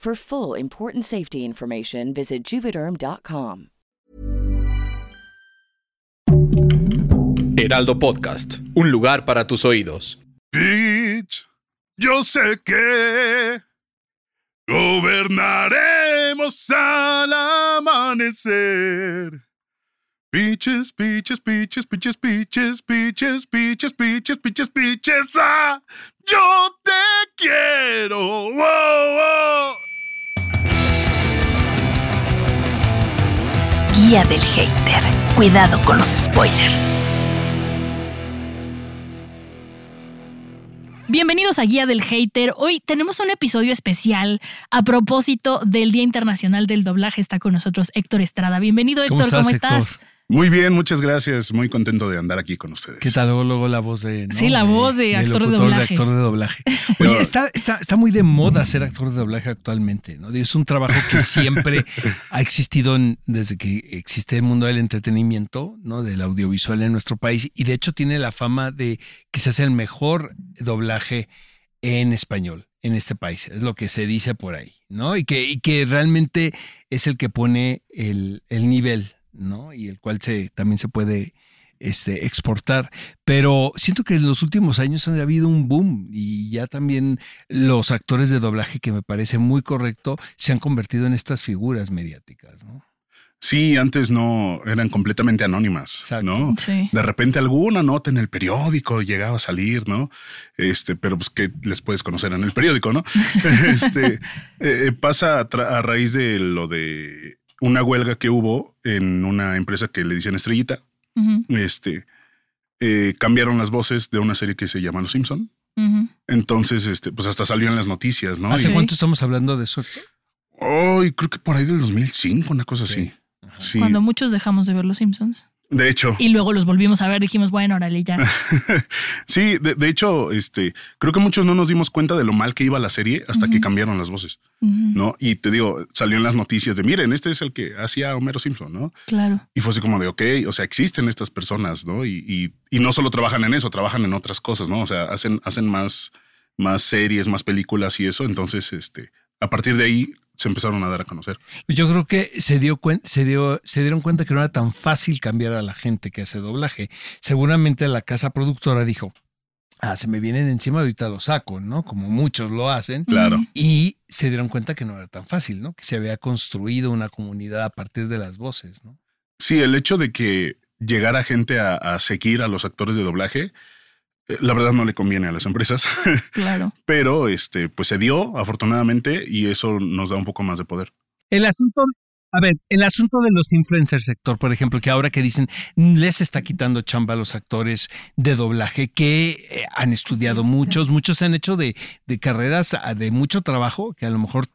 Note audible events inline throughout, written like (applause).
For full important safety information, visit juvederm.com. Heraldo Podcast, un lugar para tus oídos. Bitch, yo sé que gobernaremos al amanecer. Peaches, peaches, peaches, peaches, peaches, peaches, peaches, peaches, peaches, peaches, ah, yo te quiero. Wow, wow. Guía del hater. Cuidado con los spoilers. Bienvenidos a Guía del Hater. Hoy tenemos un episodio especial a propósito del Día Internacional del Doblaje. Está con nosotros Héctor Estrada. Bienvenido, Héctor. ¿Cómo estás, estás? Héctor? Muy bien, muchas gracias. Muy contento de andar aquí con ustedes. ¿Qué tal? Luego, luego la voz de. ¿no? Sí, la voz de actor de locutor, doblaje. actor de doblaje. (laughs) Oye, está, está, está muy de moda ser actor de doblaje actualmente, ¿no? Es un trabajo que (laughs) siempre ha existido en- desde que existe el mundo del entretenimiento, ¿no? Del audiovisual en nuestro país. Y de hecho tiene la fama de que se hace el mejor doblaje en español en este país. Es lo que se dice por ahí, ¿no? Y que, y que realmente es el que pone el, el nivel, ¿no? Y el cual se, también se puede este, exportar. Pero siento que en los últimos años ha habido un boom y ya también los actores de doblaje, que me parece muy correcto, se han convertido en estas figuras mediáticas, ¿no? Sí, antes no eran completamente anónimas, Exacto. ¿no? Sí. De repente alguna nota en el periódico llegaba a salir, ¿no? Este, pero pues que les puedes conocer en el periódico, ¿no? (laughs) este eh, pasa a, tra- a raíz de lo de una huelga que hubo en una empresa que le dicen Estrellita. Este eh, cambiaron las voces de una serie que se llama Los Simpson. Entonces, este, pues hasta salió en las noticias, ¿no? ¿Hace Y- cuánto estamos hablando de eso? Ay, creo que por ahí del 2005, una cosa así. Sí. Cuando muchos dejamos de ver Los Simpsons. De hecho, Y luego los volvimos a ver, dijimos, bueno, órale, ya. (laughs) sí, de, de hecho, este, creo que muchos no nos dimos cuenta de lo mal que iba la serie hasta que cambiaron las voces, ¿no? Y te digo, salió en las noticias de, miren, este es el que hacía Homero Simpson, ¿no? Claro. Y fue así como de, ok, o sea, existen estas personas, ¿no? Y, y, y no solo trabajan en eso, trabajan en otras cosas, ¿no? O sea, hacen, hacen más, más series, más películas y eso. Entonces, este, a partir de ahí se empezaron a dar a conocer. Yo creo que se dio se dio, se dieron cuenta que no era tan fácil cambiar a la gente que hace doblaje. Seguramente la casa productora dijo, ah, se me vienen encima, ahorita lo saco, ¿no? Como muchos lo hacen. Claro. Y se dieron cuenta que no era tan fácil, ¿no? Que se había construido una comunidad a partir de las voces, ¿no? Sí, el hecho de que llegara gente a, a seguir a los actores de doblaje, la verdad no le conviene a las empresas, (laughs) Claro. pero este, pues se dio afortunadamente y eso nos da un poco más de poder. El asunto, a ver, el asunto de los influencers sector, por ejemplo, que ahora que dicen les está quitando chamba a los actores de doblaje que eh, han estudiado muchos, muchos han hecho de, de carreras ah, de mucho trabajo, que a lo mejor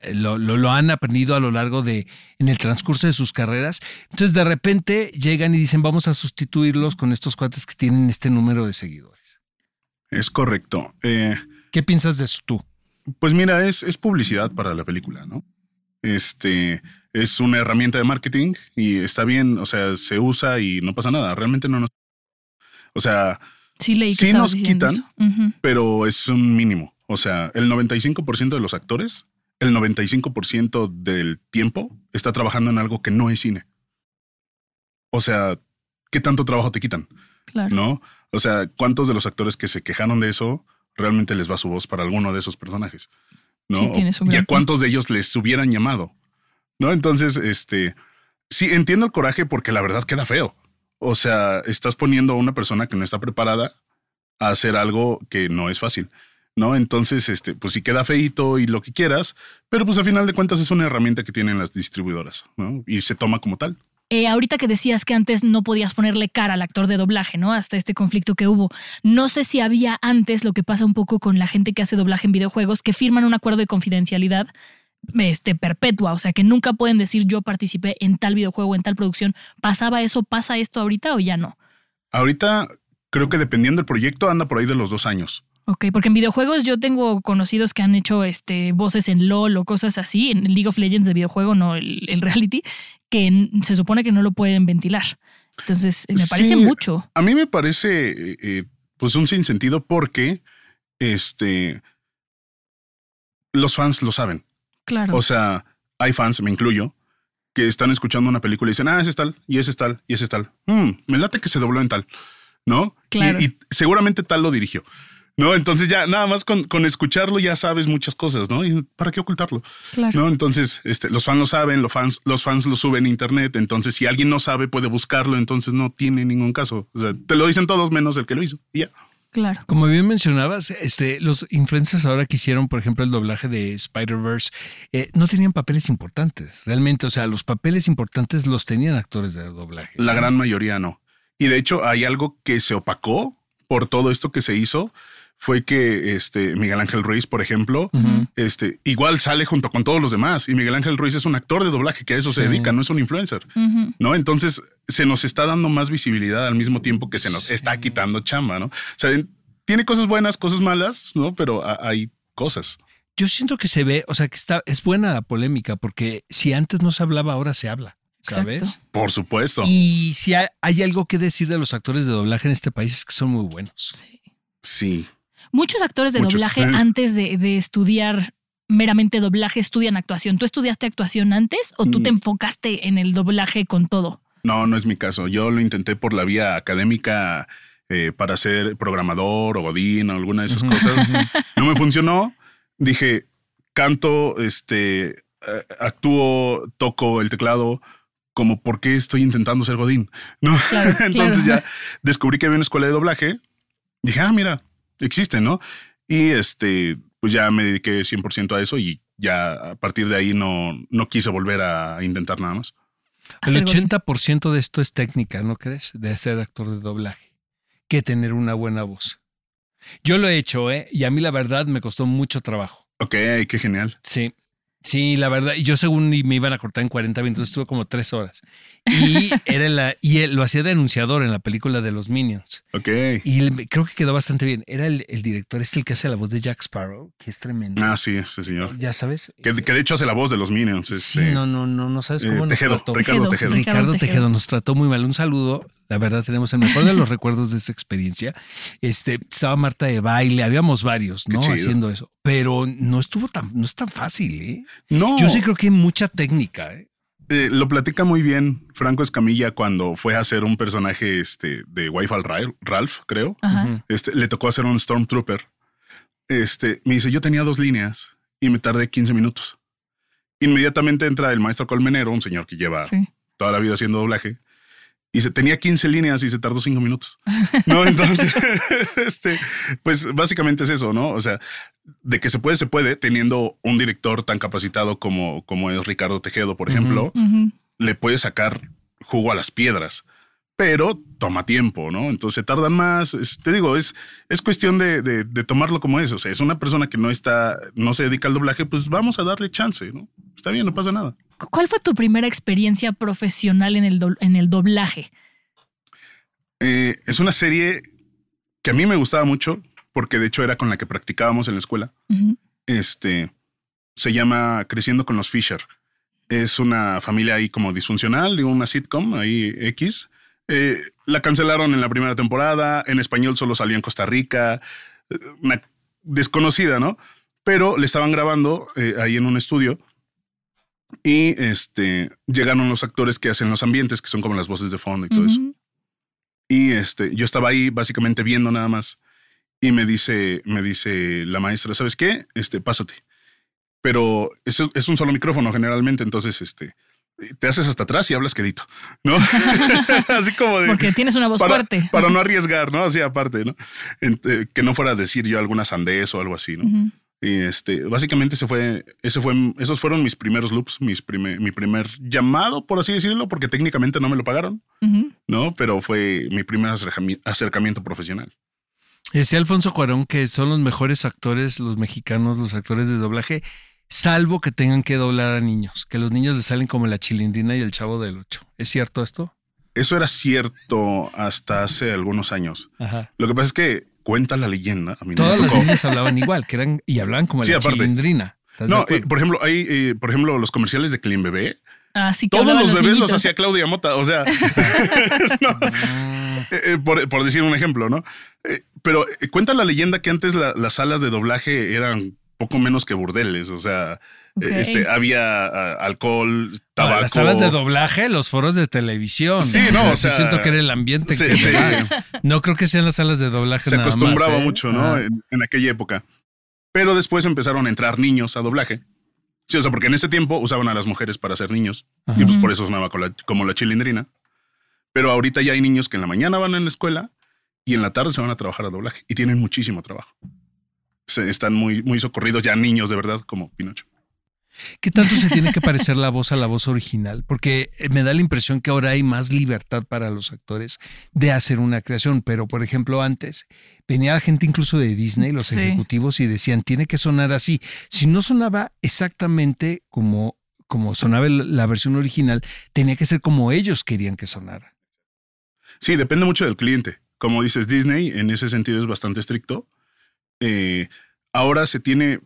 eh, lo, lo, lo han aprendido a lo largo de, en el transcurso de sus carreras. Entonces de repente llegan y dicen vamos a sustituirlos con estos cuates que tienen este número de seguidores. Es correcto. Eh, ¿Qué piensas de eso tú? Pues mira, es, es publicidad para la película, ¿no? Este es una herramienta de marketing y está bien, o sea, se usa y no pasa nada. Realmente no nos. O sea, Sí leí que Sí estabas nos quitan. pero es un mínimo. O sea, el 95% de los actores, el 95% del tiempo está trabajando en algo que no es cine. O sea, ¿qué tanto trabajo te quitan? Claro. ¿No? O sea, ¿cuántos de los actores que se quejaron de eso realmente les va su voz para alguno de esos personajes. ¿no? Sí, tienes un y a cuántos de ellos les hubieran llamado. ¿No? Entonces, este, sí, entiendo el coraje porque la verdad queda feo. O sea, estás poniendo a una persona que no está preparada a hacer algo que no es fácil. ¿No? Entonces, este, pues sí queda feito y lo que quieras, pero pues a final de cuentas es una herramienta que tienen las distribuidoras, ¿no? Y se toma como tal. Eh, ahorita que decías que antes no podías ponerle cara al actor de doblaje, ¿no? Hasta este conflicto que hubo. No sé si había antes lo que pasa un poco con la gente que hace doblaje en videojuegos, que firman un acuerdo de confidencialidad este, perpetua, o sea que nunca pueden decir yo participé en tal videojuego, en tal producción. ¿Pasaba eso, pasa esto ahorita o ya no? Ahorita creo que dependiendo del proyecto anda por ahí de los dos años. Ok, porque en videojuegos yo tengo conocidos que han hecho este, voces en LOL o cosas así, en League of Legends de videojuego, no el, el (laughs) reality, que se supone que no lo pueden ventilar. Entonces, me parece Sí, mucho. A mí me parece eh, eh, pues un sinsentido porque este los fans lo saben. Claro. O sea, hay fans, me incluyo, que están escuchando una película y dicen, ah, ese es tal, y ese es tal, y ese es tal. Mm, me late que se dobló en tal, ¿no? Y- Claro. Y, seguramente tal lo dirigió, ¿no? Entonces ya nada más con, con escucharlo ya sabes muchas cosas, ¿no? Y ¿para qué ocultarlo? claro. ¿No? Entonces, este, los fans lo saben, los fans, los fans lo suben a internet. Entonces, si alguien no sabe, puede buscarlo. Entonces, no tiene ningún caso. O sea, te lo dicen todos menos el que lo hizo. Y ya. Claro. Como bien mencionabas, este, los influencers ahora que hicieron, por ejemplo, el doblaje de Spider-Verse, eh, no tenían papeles importantes, realmente. O sea, los papeles importantes los tenían actores de doblaje. La gran mayoría no. Y de hecho, hay algo que se opacó por todo esto que se hizo. Fue que este Miguel Ángel Ruiz, por ejemplo, este igual sale junto con todos los demás. Y Miguel Ángel Ruiz es un actor de doblaje que a eso se dedica, no es un influencer. ¿no? Entonces se nos está dando más visibilidad al mismo tiempo que se nos Sí. está quitando chamba, ¿no? O sea, tiene cosas buenas, cosas malas, ¿no? Pero ha- hay cosas. Yo siento que se ve, o sea, que está, es buena la polémica, porque si antes no se hablaba, ahora se habla, ¿sabes? Exacto. Por supuesto. Y si hay, hay algo que decir de los actores de doblaje en este país es que son muy buenos. Sí. Muchos actores de Muchos. doblaje Eh. antes de, de estudiar meramente doblaje estudian actuación. ¿Tú estudiaste actuación antes o tú Mm. te enfocaste en el doblaje con todo? No, no es mi caso. Yo lo intenté por la vía académica eh, para ser programador o godín o alguna de esas cosas. No me funcionó. Dije, canto, este, eh, actúo, toco el teclado. Como, ¿por qué estoy intentando ser godín? No. Claro, (laughs) Entonces claro. ya descubrí que había una escuela de doblaje. Dije, ah, mira, existe, ¿no? Y este, pues ya me dediqué 100% a eso y ya a partir de ahí no, no quise volver a intentar nada más. El Hacer godín. 80% de esto es técnica, ¿no crees? De ser actor de doblaje, que tener una buena voz. Yo lo he hecho, ¿eh? Y a mí la verdad me costó mucho trabajo. Ok, qué genial. Sí. Sí, la verdad. Y yo según me iban a cortar en 40 minutos, estuve como tres horas. Y (laughs) era la, y él lo hacía de anunciador en la película de los Minions. Ok. Y él- creo que quedó bastante bien. Era el, el director, es el que hace la voz de Jack Sparrow, que es tremendo. Ah, sí, ese señor. Ya sabes. Que, que de hecho hace la voz de los Minions. Sí, este, no, no, no, no sabes eh, cómo nos Tejedo, trató. Ricardo Tejedo. Ricardo Tejedo. Nos trató muy mal. Un saludo. La verdad, tenemos el mejor de los (laughs) recuerdos de esa experiencia. Este estaba Marta de baile, habíamos varios, ¿no? Haciendo eso. Pero no estuvo tan, no es tan fácil, ¿eh? No, Yo sí creo que hay mucha técnica, ¿eh? eh, lo platica muy bien Franco Escamilla cuando fue a hacer un personaje este, de Wi-Fi Ra- Ralph, creo. Ajá. Este, le tocó hacer un Stormtrooper. Este, me dice, yo tenía dos líneas y me tardé 15 minutos. Inmediatamente entra el maestro Colmenero, un señor que lleva Sí. toda la vida haciendo doblaje. Y se tenía 15 líneas y se tardó 5 minutos. No, entonces, (laughs) este, pues básicamente es eso, ¿no? O sea, de que se puede, se puede, teniendo un director tan capacitado como, como es Ricardo Tejedo, por ejemplo, le puede sacar jugo a las piedras, pero toma tiempo, ¿no? Entonces se tardan más. Es- te digo, es, es cuestión de, de- de tomarlo como es. O sea, es una persona que no está, no se dedica al doblaje, pues vamos a darle chance, ¿no? Está bien, no pasa nada. ¿Cuál fue tu primera experiencia profesional en el, do- en el doblaje? Eh, es una serie que a mí me gustaba mucho, porque de hecho era con la que practicábamos en la escuela. Este se llama Creciendo con los Fisher. Es una familia ahí como disfuncional, de una sitcom ahí X. Eh, la cancelaron en la primera temporada. En español solo salió en Costa Rica. eh, Una desconocida, ¿no? Pero le estaban grabando eh, ahí en un estudio. Y este llegaron los actores que hacen los ambientes, que son como las voces de fondo y todo eso. Y este, yo estaba ahí básicamente viendo nada más. y me dice, me dice la maestra, ¿sabes qué? Este, pásate. Pero es, es un solo micrófono generalmente, entonces, este, te haces hasta atrás y hablas quedito, ¿no? (laughs) Así como de... Porque tienes una voz para, fuerte. Para no arriesgar, ¿no? Así aparte, ¿no? Eh, que no fuera a decir yo alguna sandez o algo así, ¿no? Y este, básicamente se fue, ese fue, esos fueron mis primeros loops, mis primer, mi primer llamado, por así decirlo, porque técnicamente no me lo pagaron, ¿no? Pero fue mi primer acercamiento profesional. Decía Alfonso Cuarón que son los mejores actores, los mexicanos, los actores de doblaje, salvo que tengan que doblar a niños, que los niños les salen como la chilindrina y el chavo del ocho. ¿Es cierto esto? Eso era cierto hasta hace algunos años. Lo que pasa es que cuenta la leyenda. A mí Todas las niñas hablaban igual, que eran y hablaban como (laughs) la chilindrina. No, eh, por ejemplo, hay, eh, por ejemplo, los comerciales de Clean Bebé. Ah, sí, que Todos los bebés los hacía Claudia Mota. O sea, (laughs) eh, por, decir un ejemplo, ¿no? pero cuenta la leyenda que antes las salas de doblaje eran poco menos que burdeles. O sea, este, había alcohol, tabaco. Las salas de doblaje, los foros de televisión. Sí, no, o sea, siento que era el ambiente que No creo que sean las salas de doblaje. Se acostumbraba mucho, ¿no? En, aquella época. Pero después empezaron a entrar niños a doblaje. Sí, o sea, porque en ese tiempo usaban a las mujeres para ser niños. Y pues por eso sonaba como la chilindrina. Pero ahorita ya hay niños que en la mañana van a la escuela y en la tarde se van a trabajar a doblaje. Y tienen muchísimo trabajo. Se, están muy, muy socorridos ya niños de verdad como Pinocho. ¿Qué tanto se tiene que parecer la voz a la voz original? Porque eh, me da la impresión que ahora hay más libertad para los actores de hacer una creación, pero por ejemplo antes venía la gente incluso de Disney, los ejecutivos, y decían, tiene que sonar así. Si no sonaba exactamente como, como sonaba la versión original, tenía que ser como ellos querían que sonara. Sí, depende mucho del cliente. Como dices, Disney en ese sentido es bastante estricto. Eh, ahora se tiene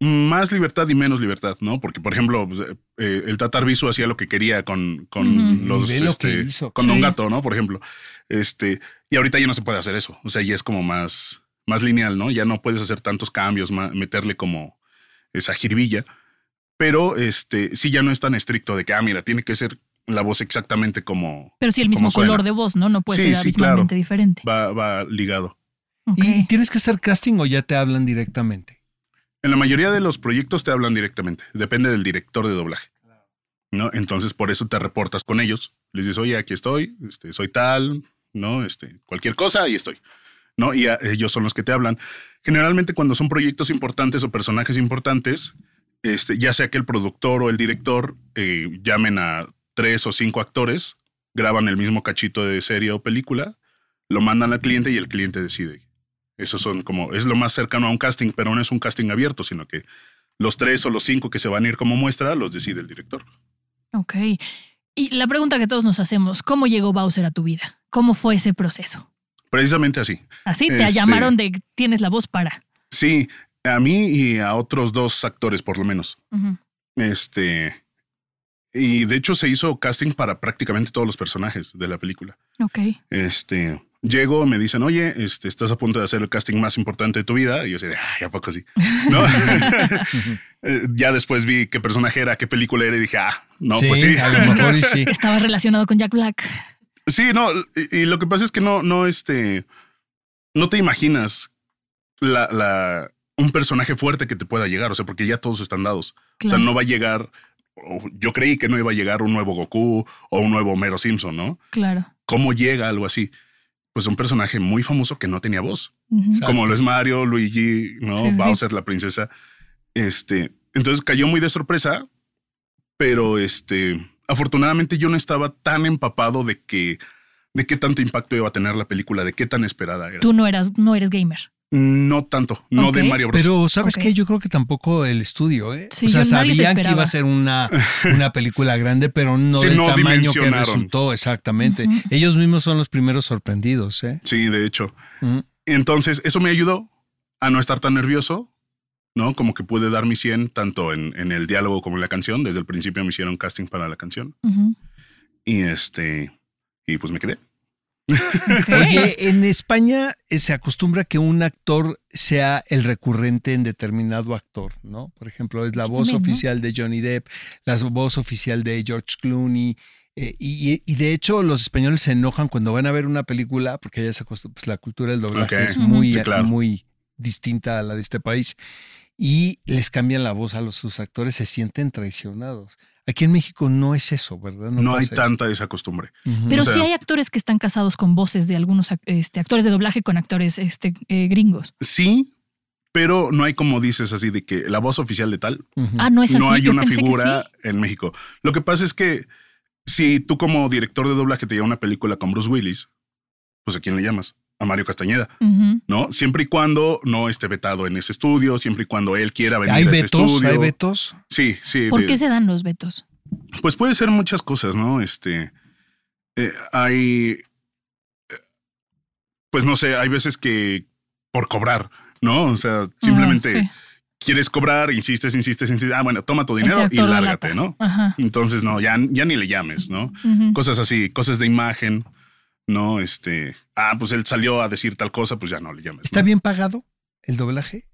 más libertad y menos libertad, ¿no? Porque, por ejemplo, pues, eh, el Tatar Viso hacía lo que quería con, con los este, con Don Gato, ¿no? Por ejemplo. Este, y ahorita ya no se puede hacer eso. O sea, ya es como más, más lineal, ¿no? Ya no puedes hacer tantos cambios, meterle como esa jiribilla. Pero este, sí ya no es tan estricto de que, ah, mira, tiene que ser la voz exactamente como. Pero sí el mismo color de voz, ¿no? No puede ser abismalmente diferente. Va, va ligado. ¿Y tienes que hacer casting o ya te hablan directamente? En la mayoría de los proyectos te hablan directamente, depende del director de doblaje. ¿no? Entonces, por eso te reportas con ellos. Les dices, oye, aquí estoy, este, soy tal, ¿no? Este, cualquier cosa, ahí estoy. ¿no? Y ellos son los que te hablan. Generalmente, cuando son proyectos importantes o personajes importantes, este, ya sea que el productor o el director eh, llamen a tres o cinco actores, graban el mismo cachito de serie o película, lo mandan al cliente y el cliente decide eso son como, es lo más cercano a un casting, pero no es un casting abierto, sino que los tres o los cinco que se van a ir como muestra los decide el director. Ok. Y la pregunta que todos nos hacemos, ¿cómo llegó Bowser a tu vida? ¿Cómo fue ese proceso? Precisamente así. Así te este, llamaron de tienes la voz para. Sí, a mí y a otros dos actores por lo menos. Este. Y de hecho se hizo casting para prácticamente todos los personajes de la película. Ok. Este. Llego, me dicen, oye, este, estás a punto de hacer el casting más importante de tu vida. Y yo sé, ay, ¿a poco sí? (laughs) ¿No? (laughs) Eh, ya después vi qué personaje era, qué película era y dije, ah, no, pues sí. A lo mejor sí. (laughs) Estaba relacionado con Jack Black. Sí, no, y, lo que pasa es que no, no, este, no te imaginas la, la, un personaje fuerte que te pueda llegar, o sea, porque ya todos están dados. O sea, no va a llegar, yo creí que no iba a llegar un nuevo Goku o un nuevo Homero Simpson, ¿no? Claro. ¿Cómo llega algo así? Pues un personaje muy famoso que no tenía voz, como lo es Mario, Luigi, no Bowser, la princesa. Este, entonces cayó muy de sorpresa, pero este, afortunadamente yo no estaba tan empapado de que de qué tanto impacto iba a tener la película, de qué tan esperada era. Tú no eras, no eres gamer. No tanto, no de Mario Bros. Pero sabes que yo creo que tampoco el estudio, ¿eh? o sea, sabían que iba a ser una, una película grande, pero no del tamaño que resultó exactamente. Ellos mismos son los primeros sorprendidos, ¿eh? Sí, de hecho. Entonces, eso me ayudó a no estar tan nervioso, ¿no? Como que pude dar mi 100 tanto en, en, el diálogo como en la canción. Desde el principio me hicieron casting para la canción. Y este, y pues me quedé. Oye, en España eh, se acostumbra que un actor sea el recurrente en determinado actor, ¿no? Por ejemplo, es la voz oficial de Johnny Depp, la voz oficial de George Clooney. Eh, y, y de hecho, los españoles se enojan cuando van a ver una película, porque ya se acostumbra, pues la cultura del doblaje es muy, Sí, claro. muy distinta a la de este país. Y les cambian la voz a los sus actores, se sienten traicionados. Aquí en México no es eso, ¿verdad? No, hay eso. tanta esa costumbre. Pero O sea- sí hay actores que están casados con voces de algunos este, actores de doblaje con actores este, eh, gringos. Sí, pero no hay como dices así de que la voz oficial de tal. Ah, no es así. no hay Yo una figura sí. en México. Lo que pasa es que si tú como director de doblaje te lleva una película con Bruce Willis, pues ¿a quién le llamas? A Mario Castañeda. ¿no? Siempre y cuando no esté vetado en ese estudio, siempre y cuando él quiera venir ¿Hay a ese vetos? estudio. ¿Hay vetos? Sí, sí. ¿Por de- qué se dan los vetos? Pues puede ser muchas cosas, ¿no? Este, eh, hay, eh, pues no sé, hay veces que por cobrar, ¿no? O sea, simplemente Ah, sí. quieres cobrar, insistes, insistes, insistes. Ah, bueno, toma tu dinero y lárgate. ¿no? Ajá. Entonces, no, ya, ya ni le llames, ¿no? Cosas así, cosas de imagen, ¿no? Este, ah, pues él salió a decir tal cosa, pues ya no le llames. ¿Está ¿no? bien pagado el doblaje?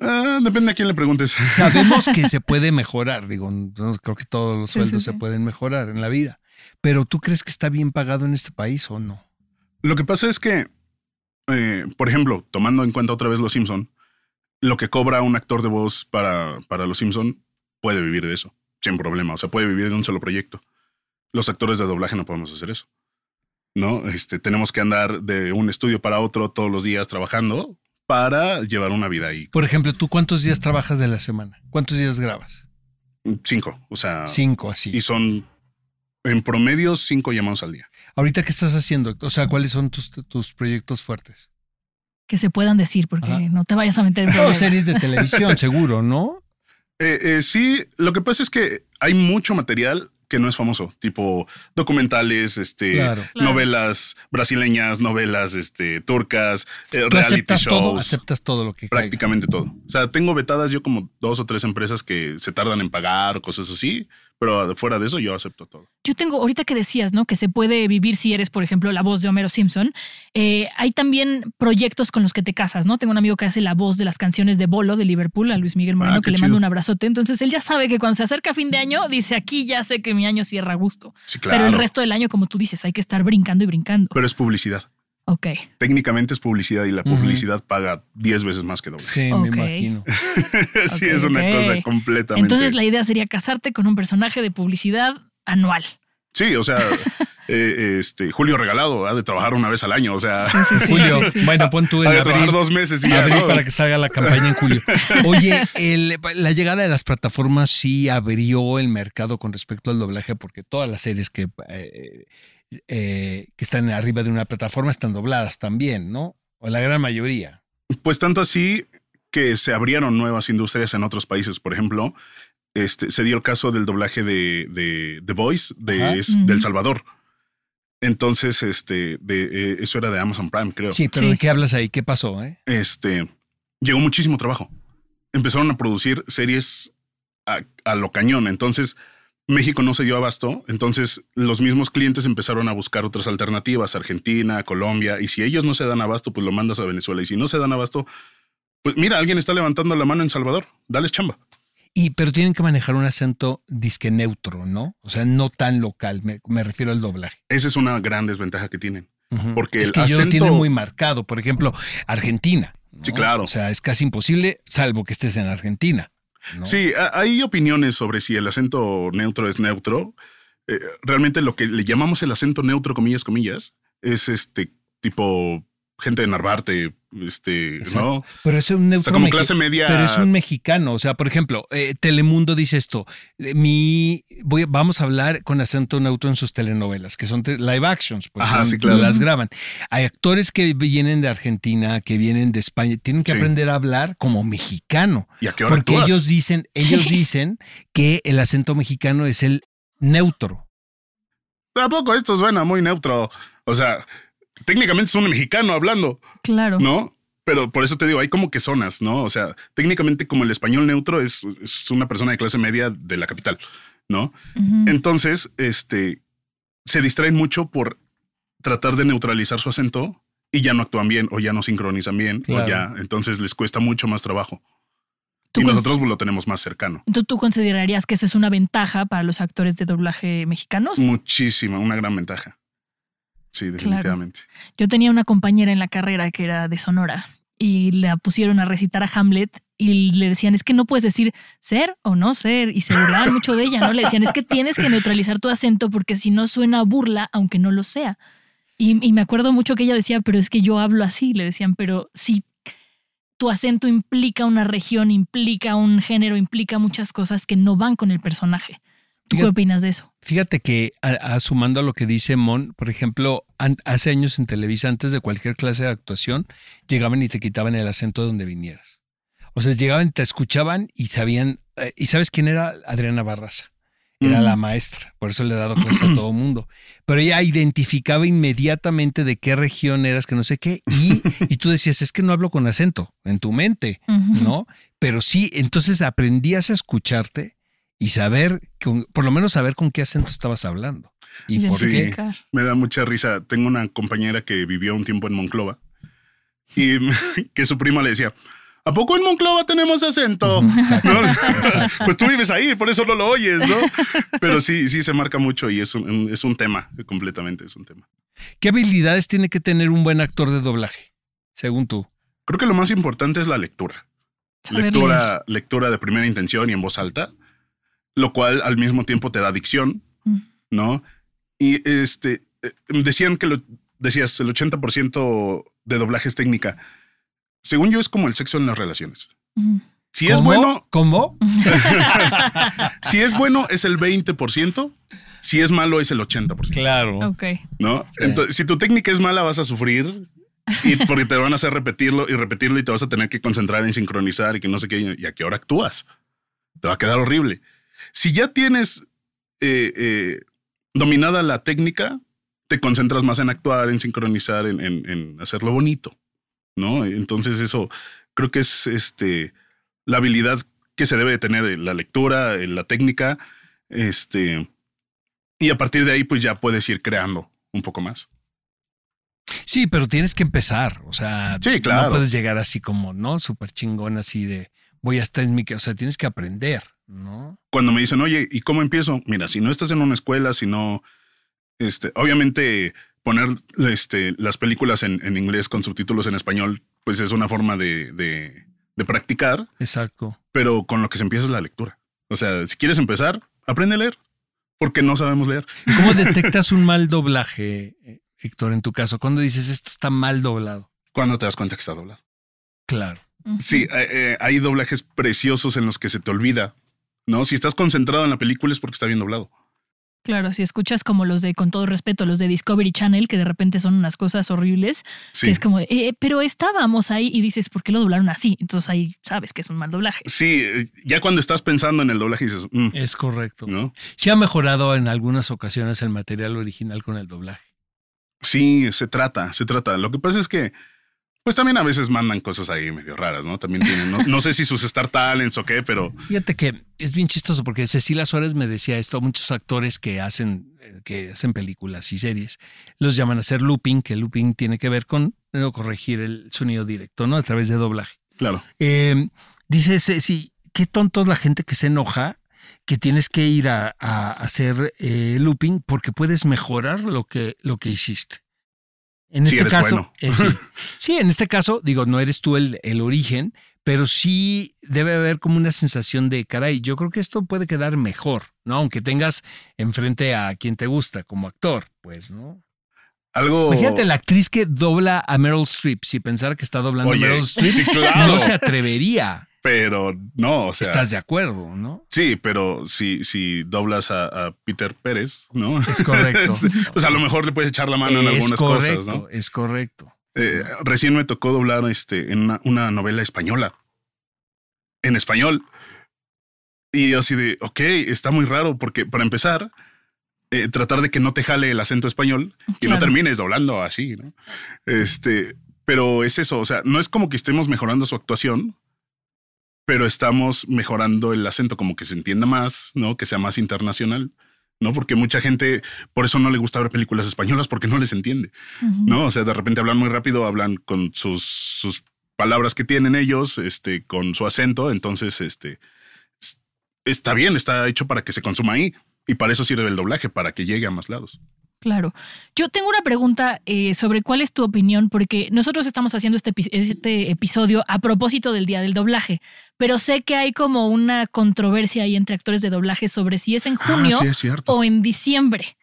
Ah, depende a quién le preguntes. Sabemos que se (laughs) puede mejorar, digo, no creo que todos los Sí, sueldos sí, se pueden mejorar en la vida, pero ¿tú crees que está bien pagado en este país o no? Lo que pasa es que, eh, por ejemplo, tomando en cuenta otra vez Los Simpson, lo que cobra un actor de voz para, para Los Simpson puede vivir de eso, sin problema. O sea, puede vivir de un solo proyecto. Los actores de doblaje no podemos hacer eso. ¿No? Este, tenemos que andar de un estudio para otro todos los días trabajando para llevar una vida ahí. Por ejemplo, ¿tú cuántos días trabajas de la semana? ¿Cuántos días grabas? Cinco. O sea, Cinco, así. y son en promedio cinco llamados al día. Ahorita, ¿qué estás haciendo? O sea, ¿cuáles son tus, tus proyectos fuertes? Que se puedan decir, porque Ajá. no te vayas a meter en Todas problemas. series de televisión, (laughs) seguro, ¿no? Eh, eh, sí, lo que pasa es que hay mucho material que no es famoso, tipo documentales, este, Claro. Claro. novelas brasileñas, novelas este, turcas, eh, reality aceptas shows, todo, aceptas todo lo que caiga. prácticamente todo. O sea, tengo vetadas yo como dos o tres empresas que se tardan en pagar o cosas así, pero fuera de eso yo acepto todo. Yo tengo, ahorita que decías, ¿no? Que se puede vivir si eres, por ejemplo, la voz de Homero Simpson. eh, hay también proyectos con los que te casas, ¿no? Tengo un amigo que hace la voz de las canciones de Bolo de Liverpool, a Luis Miguel Moreno, Ah, que qué le chido. manda un abrazote. Entonces él ya sabe que cuando se acerca fin de año, dice aquí ya sé que mi año cierra a gusto. Sí, claro. Pero el resto del año, como tú dices, hay que estar brincando y brincando. Pero es publicidad. Ok. Técnicamente es publicidad y la publicidad paga 10 veces más que doble. Sí, me imagino. (laughs) sí, es una cosa completamente. Entonces la idea sería casarte con un personaje de publicidad anual. Sí, o sea, (laughs) eh, este Julio Regalado ha de trabajar una vez al año, o sea, Sí, sí, sí, Julio, sí, sí. bueno, pon tú en ha de abril. trabajar dos meses y ya, Abril ¿no? para que salga la campaña en julio. (laughs) Oye, el- la llegada de las plataformas sí abrió el mercado con respecto al doblaje, porque todas las series que, eh, eh, que están arriba de una plataforma están dobladas también, ¿no? O la gran mayoría. Pues tanto así que se abrieron nuevas industrias en otros países. Por ejemplo, este, se dio el caso del doblaje de, de The Voice de, del Salvador. Entonces, este, de, eh, eso era de Amazon Prime, creo. Sí, pero Sí. ¿de qué hablas ahí? ¿Qué pasó? Eh? Este, llegó muchísimo trabajo. Empezaron a producir series a, a lo cañón. Entonces, México no se dio abasto. Entonces, los mismos clientes empezaron a buscar otras alternativas, Argentina, Colombia. Y si ellos no se dan abasto, pues lo mandas a Venezuela. Y si no se dan abasto, pues mira, alguien está levantando la mano en Salvador. Dales chamba. Y, pero tienen que manejar un acento disque neutro, ¿no? O sea, no tan local, me, me refiero al doblaje. Esa es una gran desventaja que tienen. Porque es el que ellos lo acento- tienen muy marcado. Por ejemplo, Argentina. ¿no? Sí, claro. O sea, es casi imposible, salvo que estés en Argentina. Sí, hay opiniones sobre si el acento neutro es neutro. Eh, realmente lo que le llamamos el acento neutro, comillas, comillas, es este tipo gente de Narvarte, este, Exacto. ¿no? Pero es un O neutro. sea, como clase media. Pero es un mexicano. O sea, por ejemplo, eh, Telemundo dice esto. eh, Mi, voy, vamos a hablar con acento neutro en sus telenovelas, que son te- live actions, pues Ajá, son- sí, claro. las graban. Hay actores que vienen de Argentina, que vienen de España, tienen que Sí. aprender a hablar como mexicano. ¿Y a qué hora Porque actúas? ellos dicen, (laughs) ellos dicen que el acento mexicano es el neutro. ¿A poco esto suena muy neutro? O sea, técnicamente es un mexicano hablando, Claro. ¿no? Pero por eso te digo, hay como que zonas, ¿no? O sea, técnicamente como el español neutro es, es una persona de clase media de la capital, ¿no? Entonces, este, se distraen mucho por tratar de neutralizar su acento y ya no actúan bien o ya no sincronizan bien Claro. o ya, entonces les cuesta mucho más trabajo. ¿Tú y nosotros lo tenemos más cercano. Entonces, ¿tú considerarías que eso es una ventaja para los actores de doblaje mexicanos? Muchísima, una gran ventaja. Sí, definitivamente. Yo tenía una compañera en la carrera que era de Sonora y la pusieron a recitar a Hamlet y le decían, es que no puedes decir ser o no ser y se burlaban mucho de ella, ¿no? Le decían, es que tienes que neutralizar tu acento porque si no suena a burla, aunque no lo sea. Y, y me acuerdo mucho que ella decía, pero es que yo hablo así, le decían, pero si tu acento implica una región, implica un género, implica muchas cosas que no van con el personaje. ¿Tú qué Fíjate- opinas de eso? Fíjate que a- a- sumando a lo que dice Mon, por ejemplo, an- hace años en Televisa, antes de cualquier clase de actuación, llegaban y te quitaban el acento de donde vinieras. O sea, llegaban, te escuchaban y sabían, eh, ¿y sabes quién era? Adriana Barraza. Era la maestra, por eso le he dado clases a todo (clears throat) mundo. Pero ella identificaba inmediatamente de qué región eras, que no sé qué, y, (laughs) y tú decías, es que no hablo con acento, en tu mente. ¿no? Pero sí, entonces aprendías a escucharte y saber, con- por lo menos saber con qué acento estabas hablando. Y por qué. Me da mucha risa. Tengo una compañera que vivió un tiempo en Monclova y (laughs) que su prima le decía, ¿a poco en Monclova tenemos acento? (laughs) Pues tú vives ahí, por eso no lo oyes, ¿no? Pero sí, sí se marca mucho y es un, es un tema, completamente es un tema. ¿Qué habilidades tiene que tener un buen actor de doblaje, según tú? Creo que lo más importante es la lectura. Saber lectura, lectura de primera intención y en voz alta, lo cual al mismo tiempo te da dicción, Mm. ¿no? Y este, eh, decían que lo, decías, el 80% de doblaje es técnica. Según yo, es como el sexo en las relaciones. Ujú. Si es bueno, ¿Cómo? (laughs) si es bueno, es el 20%. Si es malo, es el 80%. Claro. Ok. ¿no? Sí. Entonces, si tu técnica es mala, vas a sufrir y (laughs) porque te van a hacer repetirlo y repetirlo y te vas a tener que concentrar en sincronizar y que no sé qué, y a qué hora actúas. Te va a quedar horrible. Si ya tienes eh, eh, dominada la técnica, te concentras más en actuar, en sincronizar, en, en- en hacerlo bonito, ¿no? Entonces eso creo que es este, la habilidad que se debe de tener, eh, la lectura, la técnica, este, y a partir de ahí pues ya puedes ir creando un poco más. Sí, pero tienes que empezar. O sea, Sí, claro. no puedes llegar así como, ¿no? Súper chingón, así de voy a estar en mi. ca-". O sea, tienes que aprender, ¿no? Cuando me dicen, oye, ¿y cómo empiezo? Mira, si no estás en una escuela, si no, este, obviamente poner este, las películas en, en inglés con subtítulos en español, pues es una forma de, de, de practicar, Exacto. pero con lo que se empieza es la lectura. O sea, si quieres empezar, aprende a leer, porque no sabemos leer. ¿Cómo detectas un mal doblaje, eh, Héctor, en tu caso? Cuando dices esto está mal doblado. Cuando te das cuenta que está doblado. Claro. Sí, eh, eh, hay doblajes preciosos en los que se te olvida, ¿no? Si estás concentrado en la película es porque está bien doblado. Claro, si escuchas como los de, con todo respeto, los de Discovery Channel, que de repente son unas cosas horribles, Sí. que es como, eh, pero estábamos ahí y dices, ¿por qué lo doblaron así? Entonces ahí sabes que es un mal doblaje. Sí, ya cuando estás pensando en el doblaje dices, mm, Es correcto. ¿no? Sí ha mejorado en algunas ocasiones el material original con el doblaje. Sí, se trata, se trata. Lo que pasa es que, pues también a veces mandan cosas ahí medio raras, ¿no? También tienen, no, no sé si sus Star Talents o qué, pero Fíjate que es bien chistoso porque Cecilia Suárez me decía esto, muchos actores que hacen, eh, que hacen películas y series, los llaman a hacer looping, que looping tiene que ver con corregir el sonido directo, ¿no? A través de doblaje. claro. Eh, dice Ceci, qué tonto es la gente que se enoja que tienes que ir a, a hacer eh, looping porque puedes mejorar lo que, lo que hiciste. En Si este caso, bueno. eh, sí. (laughs) Sí, en este caso, digo, no eres tú el, el origen, pero sí debe haber como una sensación de, caray, yo creo que esto puede quedar mejor, ¿no? Aunque tengas enfrente a quien te gusta como actor, pues, ¿no? Algo. Imagínate la actriz que dobla a Meryl Streep, si pensara que está doblando Oye, a Meryl Streep, sí, claro. no se atrevería. Pero no, o sea. Estás de acuerdo, ¿no? Sí, pero si, si doblas a, a Peter Pérez, ¿no? Es correcto. (laughs) pues a lo mejor le puedes echar la mano en es algunas correcto, cosas, ¿no? es correcto. Eh, recién me tocó doblar este, en una, una novela española. En español. Y yo así de, ok, está muy raro, porque para empezar, eh, tratar de que no te jale el acento español y no termines doblando así, ¿no? Este, pero es eso, o sea, no es como que estemos mejorando su actuación, pero estamos mejorando el acento, como que se entienda más, ¿no? Que sea más internacional, ¿no? Porque mucha gente, por eso no le gusta ver películas españolas, porque no les entiende. ¿no? O sea, de repente hablan muy rápido, hablan con sus, sus palabras que tienen ellos, este, con su acento, entonces, este, está bien, está hecho para que se consuma ahí. Y para eso sirve el doblaje, para que llegue a más lados. Claro. Yo tengo una pregunta eh, sobre cuál es tu opinión, porque nosotros estamos haciendo este, este, episodio a propósito del Día del Doblaje, pero sé que hay como una controversia ahí entre actores de doblaje sobre si es en ah, junio o en diciembre.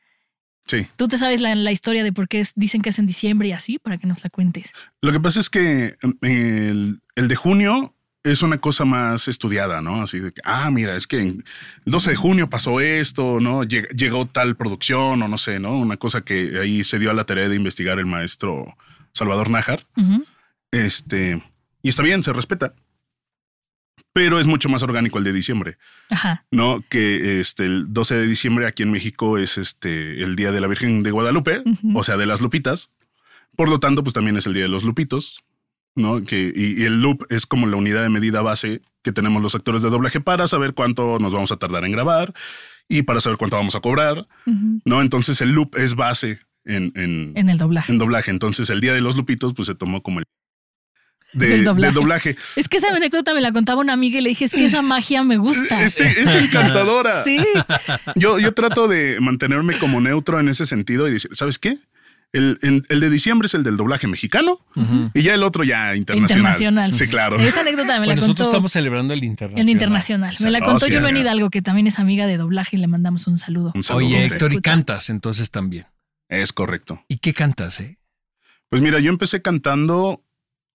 Sí. ¿Tú te sabes la, historia de por qué dicen que es en diciembre y así? Para que nos la cuentes. Lo que pasa es que el, el de junio es una cosa más estudiada, ¿no? Así de que, ah, mira, es que el 12 de junio pasó esto, ¿no? Llegó tal producción o no sé, ¿no? Una cosa que ahí se dio a la tarea de investigar el maestro Salvador Nájar. Este, y está bien, se respeta. Pero es mucho más orgánico el de diciembre. Ajá. ¿No? Que este, el 12 de diciembre aquí en México es este, el Día de la Virgen de Guadalupe, o sea, de las Lupitas. Por lo tanto, pues también es el Día de los Lupitos. ¿No? Que, y, el loop es como la unidad de medida base que tenemos los actores de doblaje para saber cuánto nos vamos a tardar en grabar y para saber cuánto vamos a cobrar, ¿no? Entonces el loop es base en, en, el doblaje. En doblaje. Entonces el día de los lupitos, pues se tomó como el (laughs) de, doblaje. Es que esa anécdota me la contaba una amiga y le dije, es que esa magia me gusta. Es, es encantadora. (laughs) sí. Yo, yo trato de mantenerme como neutro en ese sentido y decir, ¿sabes qué? El, de diciembre es el del doblaje mexicano y ya el otro ya internacional. Sí, claro. esa anécdota me la contó. Nosotros estamos celebrando el internacional. El internacional. Me la contó Julián Hidalgo, que también es amiga de doblaje y le mandamos un saludo. Oye, Héctor, y cantas entonces también. Es correcto. ¿Y qué cantas, eh? Pues mira, yo empecé cantando.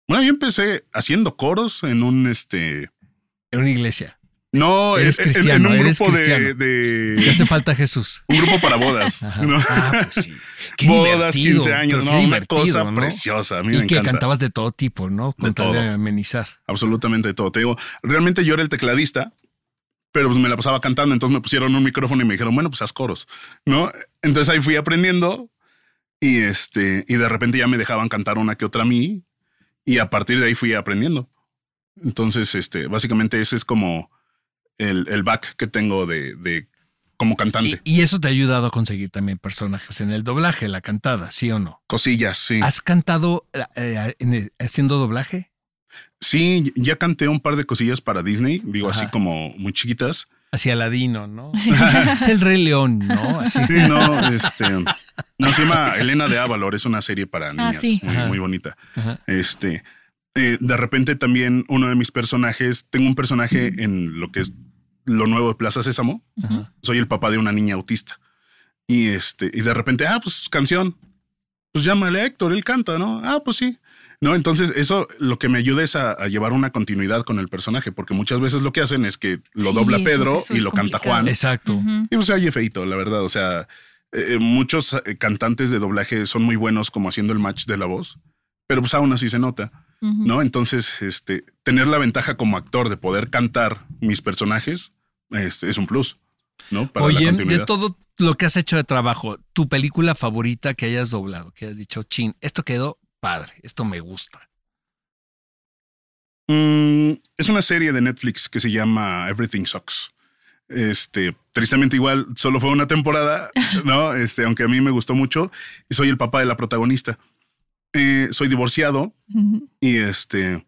Bueno, yo empecé haciendo coros en un este. En una iglesia. No, eres cristiano, en, un grupo De, hace falta Jesús. (laughs) Un grupo para bodas. Ah, pues sí. Qué bodas, 15 años, no, una cosa preciosa. A mí y que cantabas de todo tipo, ¿no? Con de todo. de amenizar. Absolutamente de todo. Te digo, realmente yo era el tecladista, pero pues me la pasaba cantando, entonces me pusieron un micrófono y me dijeron, bueno, pues haz coros, ¿no? Entonces ahí fui aprendiendo y este, y de repente ya me dejaban cantar una que otra a mí y a partir de ahí fui aprendiendo. Entonces, este, básicamente ese es como el, back que tengo de, como cantante. Y, eso te ha ayudado a conseguir también personajes en el doblaje, la cantada, ¿sí o no? Cosillas, sí. ¿Has cantado eh, haciendo doblaje? Sí, ya canté un par de cosillas para Disney, digo así como muy chiquitas. Hacia Ladino, ¿no? (laughs) es el Rey León, ¿no? Sí, no, este. No, se llama Elena de Avalor, es una serie para ah, niñas muy, bonita. Este. Eh, de repente también uno de mis personajes, tengo un personaje en lo que es lo nuevo de Plaza Sésamo. Soy el papá de una niña autista. Y este, y de repente, ah, pues canción. Pues llámale a Héctor, él canta, ¿no? Ah, pues sí. No, entonces eso lo que me ayuda es a, llevar una continuidad con el personaje, porque muchas veces lo que hacen es que lo dobla Pedro y lo canta Juan. Exacto. Y pues hay feito, la verdad. O sea, eh, eh, muchos cantantes de doblaje son muy buenos como haciendo el match de la voz, pero pues aún así se nota. ¿No? Entonces, este, tener la ventaja como actor de poder cantar mis personajes este, es un plus. ¿no? Oye, de todo lo que has hecho de trabajo, tu película favorita que hayas doblado, que hayas dicho, chin, esto quedó padre, esto me gusta. Mm, es una serie de Netflix que se llama Everything Sucks. Este, tristemente igual, solo fue una temporada, (laughs) ¿no? Este, aunque a mí me gustó mucho y soy el papá de la protagonista. Eh, soy divorciado y este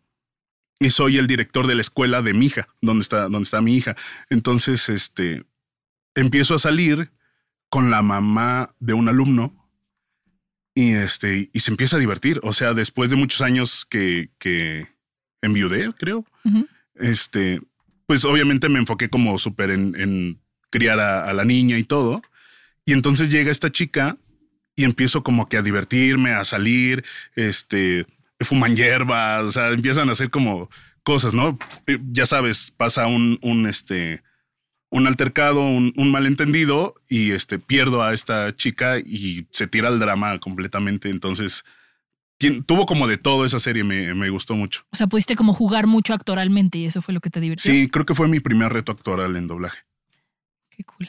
y soy el director de la escuela de mi hija, donde está, donde está mi hija. Entonces, este empiezo a salir con la mamá de un alumno y este y se empieza a divertir. O sea, después de muchos años que, que enviudé, creo. Este, pues obviamente me enfoqué como súper en, criar a, la niña y todo. Y entonces llega esta chica y empiezo como que a divertirme, a salir, este, fuman hierbas, o sea, empiezan a hacer como cosas, ¿no? Eh, ya sabes, pasa un, un este, un altercado, un, malentendido y este, pierdo a esta chica y se tira el drama completamente. Entonces, tuvo como de todo esa serie, me, me, gustó mucho. O sea, pudiste como jugar mucho actoralmente y eso fue lo que te divirtió. Sí, creo que fue mi primer reto actoral en doblaje. Qué cool.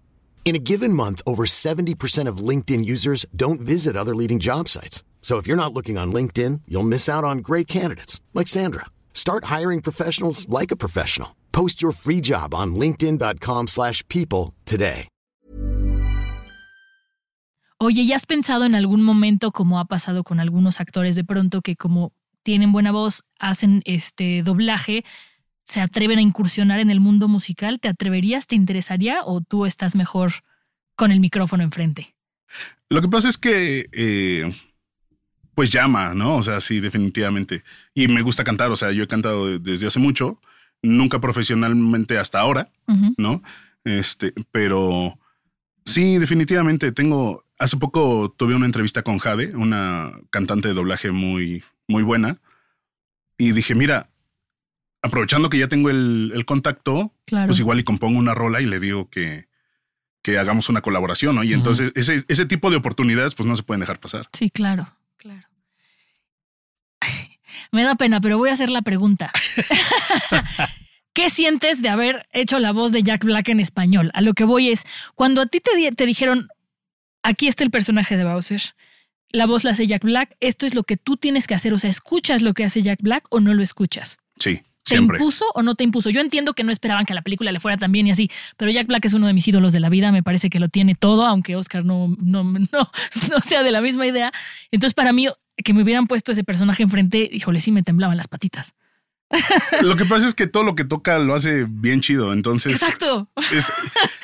In a given month, over 70% of LinkedIn users don't visit other leading job sites. So if you're not looking on LinkedIn, you'll miss out on great candidates like Sandra. Start hiring professionals like a professional. Post your free job on linkedin.com/people slash people today. Oye, ¿ya has pensado en algún momento, como ha pasado con algunos actores de pronto, que como tienen buena voz, hacen este doblaje, se atreven a incursionar en el mundo musical? ¿Te atreverías? ¿Te interesaría? ¿O tú estás mejor con el micrófono enfrente? Lo que pasa es que, eh, pues llama, ¿no? O sea, sí, definitivamente. Y me gusta cantar, o sea, yo he cantado desde hace mucho, nunca profesionalmente hasta ahora. ¿no? Este, pero sí, definitivamente tengo. Hace poco tuve una entrevista con Jade, una cantante de doblaje muy, muy buena, y dije, mira, aprovechando que ya tengo el, el contacto, Claro. pues igual y compongo una rola y le digo que, que hagamos una colaboración, ¿no? Y entonces ese, ese tipo de oportunidades pues no se pueden dejar pasar. Sí, claro, claro. (laughs) Me da pena, pero voy a hacer la pregunta. (laughs) ¿Qué sientes de haber hecho la voz de Jack Black en español? A lo que voy es, cuando a ti te, di- te dijeron, aquí está el personaje de Bowser, la voz la hace Jack Black, esto es lo que tú tienes que hacer, o sea, ¿escuchas lo que hace Jack Black o no lo escuchas? Sí, ¿Te siempre. impuso o no te impuso? Yo entiendo que no esperaban que a la película le fuera tan bien y así, pero Jack Black es uno de mis ídolos de la vida, me parece que lo tiene todo, aunque Oscar no, no, (laughs) no, no sea de la misma idea. Entonces, para mí, que me hubieran puesto ese personaje enfrente, híjole, sí me temblaban las patitas. (laughs) Lo que pasa es que todo lo que toca lo hace bien chido, entonces... Exacto. es-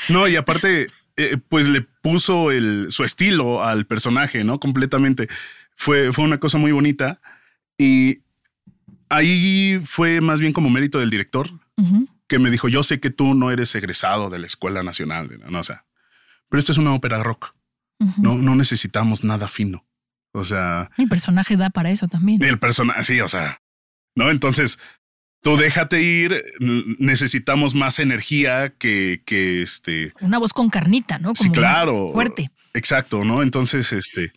no, y aparte, eh, pues le puso el, su estilo al personaje, ¿no? Completamente. Fue, fue una cosa muy bonita y ahí fue más bien como mérito del director que me dijo, yo sé que tú no eres egresado de la Escuela Nacional, ¿no? O sea, pero esto es una ópera rock, no, no necesitamos nada fino. O sea, El personaje da para eso también. el personaje, sí, o sea, ¿no? Entonces, tú déjate ir, necesitamos más energía que, que este, Una voz con carnita, ¿no? Como Sí, más claro. Fuerte. Exacto, ¿no? Entonces, este,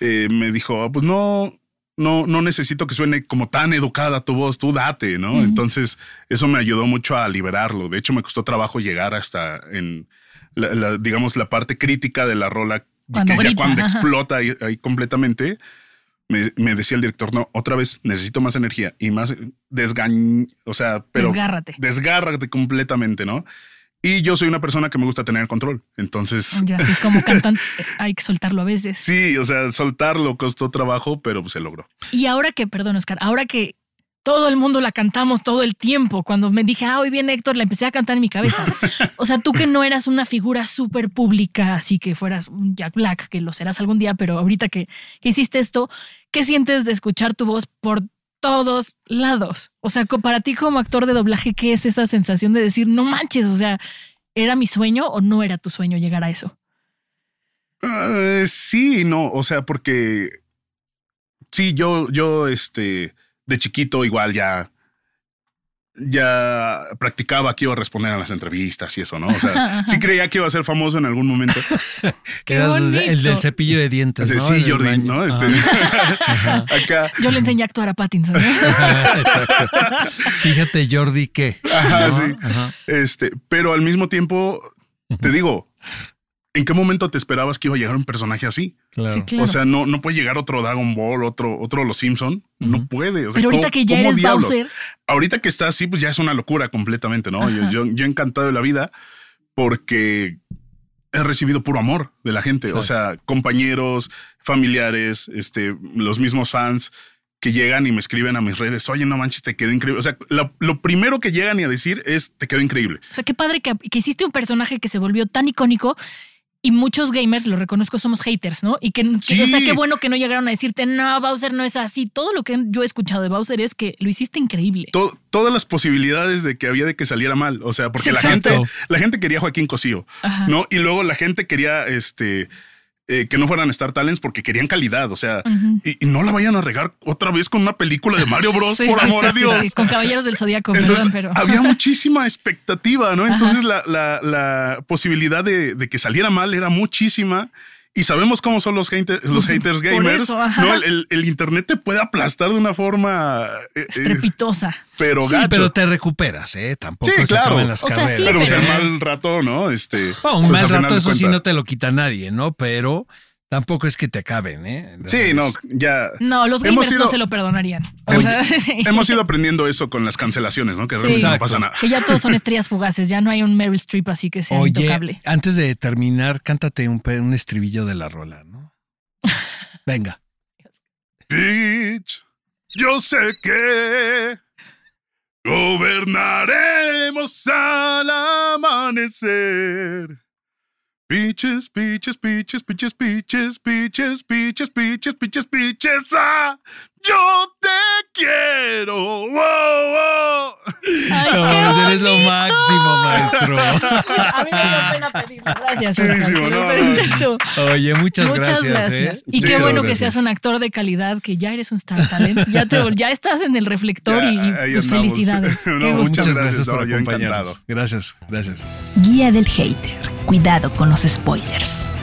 eh, me dijo, "Ah, pues no, no, no necesito que suene como tan educada tu voz, tú date, ¿no? Entonces, eso me ayudó mucho a liberarlo. De hecho, me costó trabajo llegar hasta en, la, la- digamos, la parte crítica de la rola, Cuando que ya cuando ajá. explota ahí, ahí completamente. Me, me decía el director, no, otra vez necesito más energía y más desgañ, o sea, pero Desgárrate. desgárrate completamente, ¿no? Y yo soy una persona que me gusta tener el control. Entonces, Ya, así como (laughs) cantante, hay que soltarlo a veces. sí, o sea, soltarlo costó trabajo, pero se logró. Y ahora que, perdón, Oscar, ahora que todo el mundo la cantamos todo el tiempo, cuando me dije, ah, hoy viene Héctor, la empecé a cantar en mi cabeza. (laughs) O sea, tú que no eras una figura súper pública, así que fueras un Jack Black, que lo serás algún día, pero ahorita que, que hiciste esto, ¿qué sientes de escuchar tu voz por todos lados? O sea, para ti como actor de doblaje, ¿qué es esa sensación de decir, no manches, o sea, ¿era mi sueño o no era tu sueño llegar a eso? Eh, sí, no, o sea, porque sí, yo, yo, este, de chiquito igual ya, ya practicaba que iba a responder a las entrevistas y eso, ¿no? O sea, (laughs) sí creía que iba a ser famoso en algún momento. (laughs) ¡Qué Eras el del cepillo de dientes. Sí, ¿no? sí, Jordi. ¿no? Este, (laughs) acá. Yo le enseñé a actuar a Pattinson. ¿no? Fíjate, Jordi, que. Ajá, ¿no? sí. Ajá. Este, pero al mismo tiempo, te digo, ¿en qué momento te esperabas que iba a llegar un personaje así? Claro. Sí, claro. O sea, no, no puede llegar otro Dragon Ball, otro, otro Los Simpson. No puede. O sea, Pero ahorita ¿cómo- que ya eres diablos? Bowser, Ahorita que está así, pues ya es una locura completamente, ¿no? Yo, yo encantado de la vida porque he recibido puro amor de la gente. O sea, compañeros, familiares, este, los mismos fans que llegan y me escriben a mis redes, oye, no manches, te quedó increíble. O sea, lo, lo primero que llegan y a decir es, te quedó increíble. O sea, qué padre que, que hiciste un personaje que se volvió tan icónico Y muchos gamers, lo reconozco, somos haters, ¿no? Y que, Sí. o sea, qué bueno que no llegaron a decirte, no, Bowser no es así. Todo lo que yo he escuchado de Bowser es que lo hiciste increíble. To- todas las posibilidades de que había de que saliera mal. O sea, porque Sí, la gente, la gente quería Joaquín Cosío, Ajá. ¿no? Y luego la gente quería este eh, que no fueran Star Talents porque querían calidad. O sea, y, y no la vayan a regar otra vez con una película de Mario Bros. (laughs) Sí, por sí, amor sí, de Dios. con Caballeros del Zodíaco, Entonces, perdón, pero. había (laughs) muchísima expectativa, ¿no? Entonces la, la- la posibilidad de, de que saliera mal era muchísima. Y sabemos cómo son los, hater- los Pues, haters por gamers. eso, ajá. ¿no? El, el- el internet te puede aplastar de una forma. eh, eh, Estrepitosa. pero Sí, gacho. pero te recuperas, ¿eh? Tampoco Sí, se claro. las O sea, sí, pero pero- o sea, mal rato, ¿no? Este. No, un pues, mal rato, eso sí no te lo quita nadie, ¿no? Pero tampoco es que te acaben, ¿eh? Sí, no, ya. No, los gamers no se lo perdonarían. (laughs) O Oye, sea, (laughs) sí. Hemos ido aprendiendo eso con las cancelaciones, ¿no? Que Sí. no pasa nada. Que ya todos son estrellas fugaces, ya no hay un Meryl Streep así que sea Oye, intocable. antes de terminar, cántate un estribillo de la rola, ¿no? (laughs) Venga. Bitch, yo sé que gobernaremos al amanecer. Beaches, beaches, beaches, beaches, beaches, beaches, beaches, beaches, beaches, beaches, ah! Yo te quiero. Wow, wow. Ay, No, qué eres lo máximo, maestro. (laughs) A mí me dio pena pedirlo. Gracias, Oscar, no. Oye, muchas, Muchas gracias. gracias. ¿eh? Y Sí, qué bueno que seas un actor de calidad, que ya eres un star talent. Ya, te, ya estás en el reflector Ya, y pues andamos. felicidades. (laughs) No, Qué muchas gusto. Muchas gracias, gracias por acompañarnos. Gracias, gracias. Guía del Hater. Cuidado con los spoilers.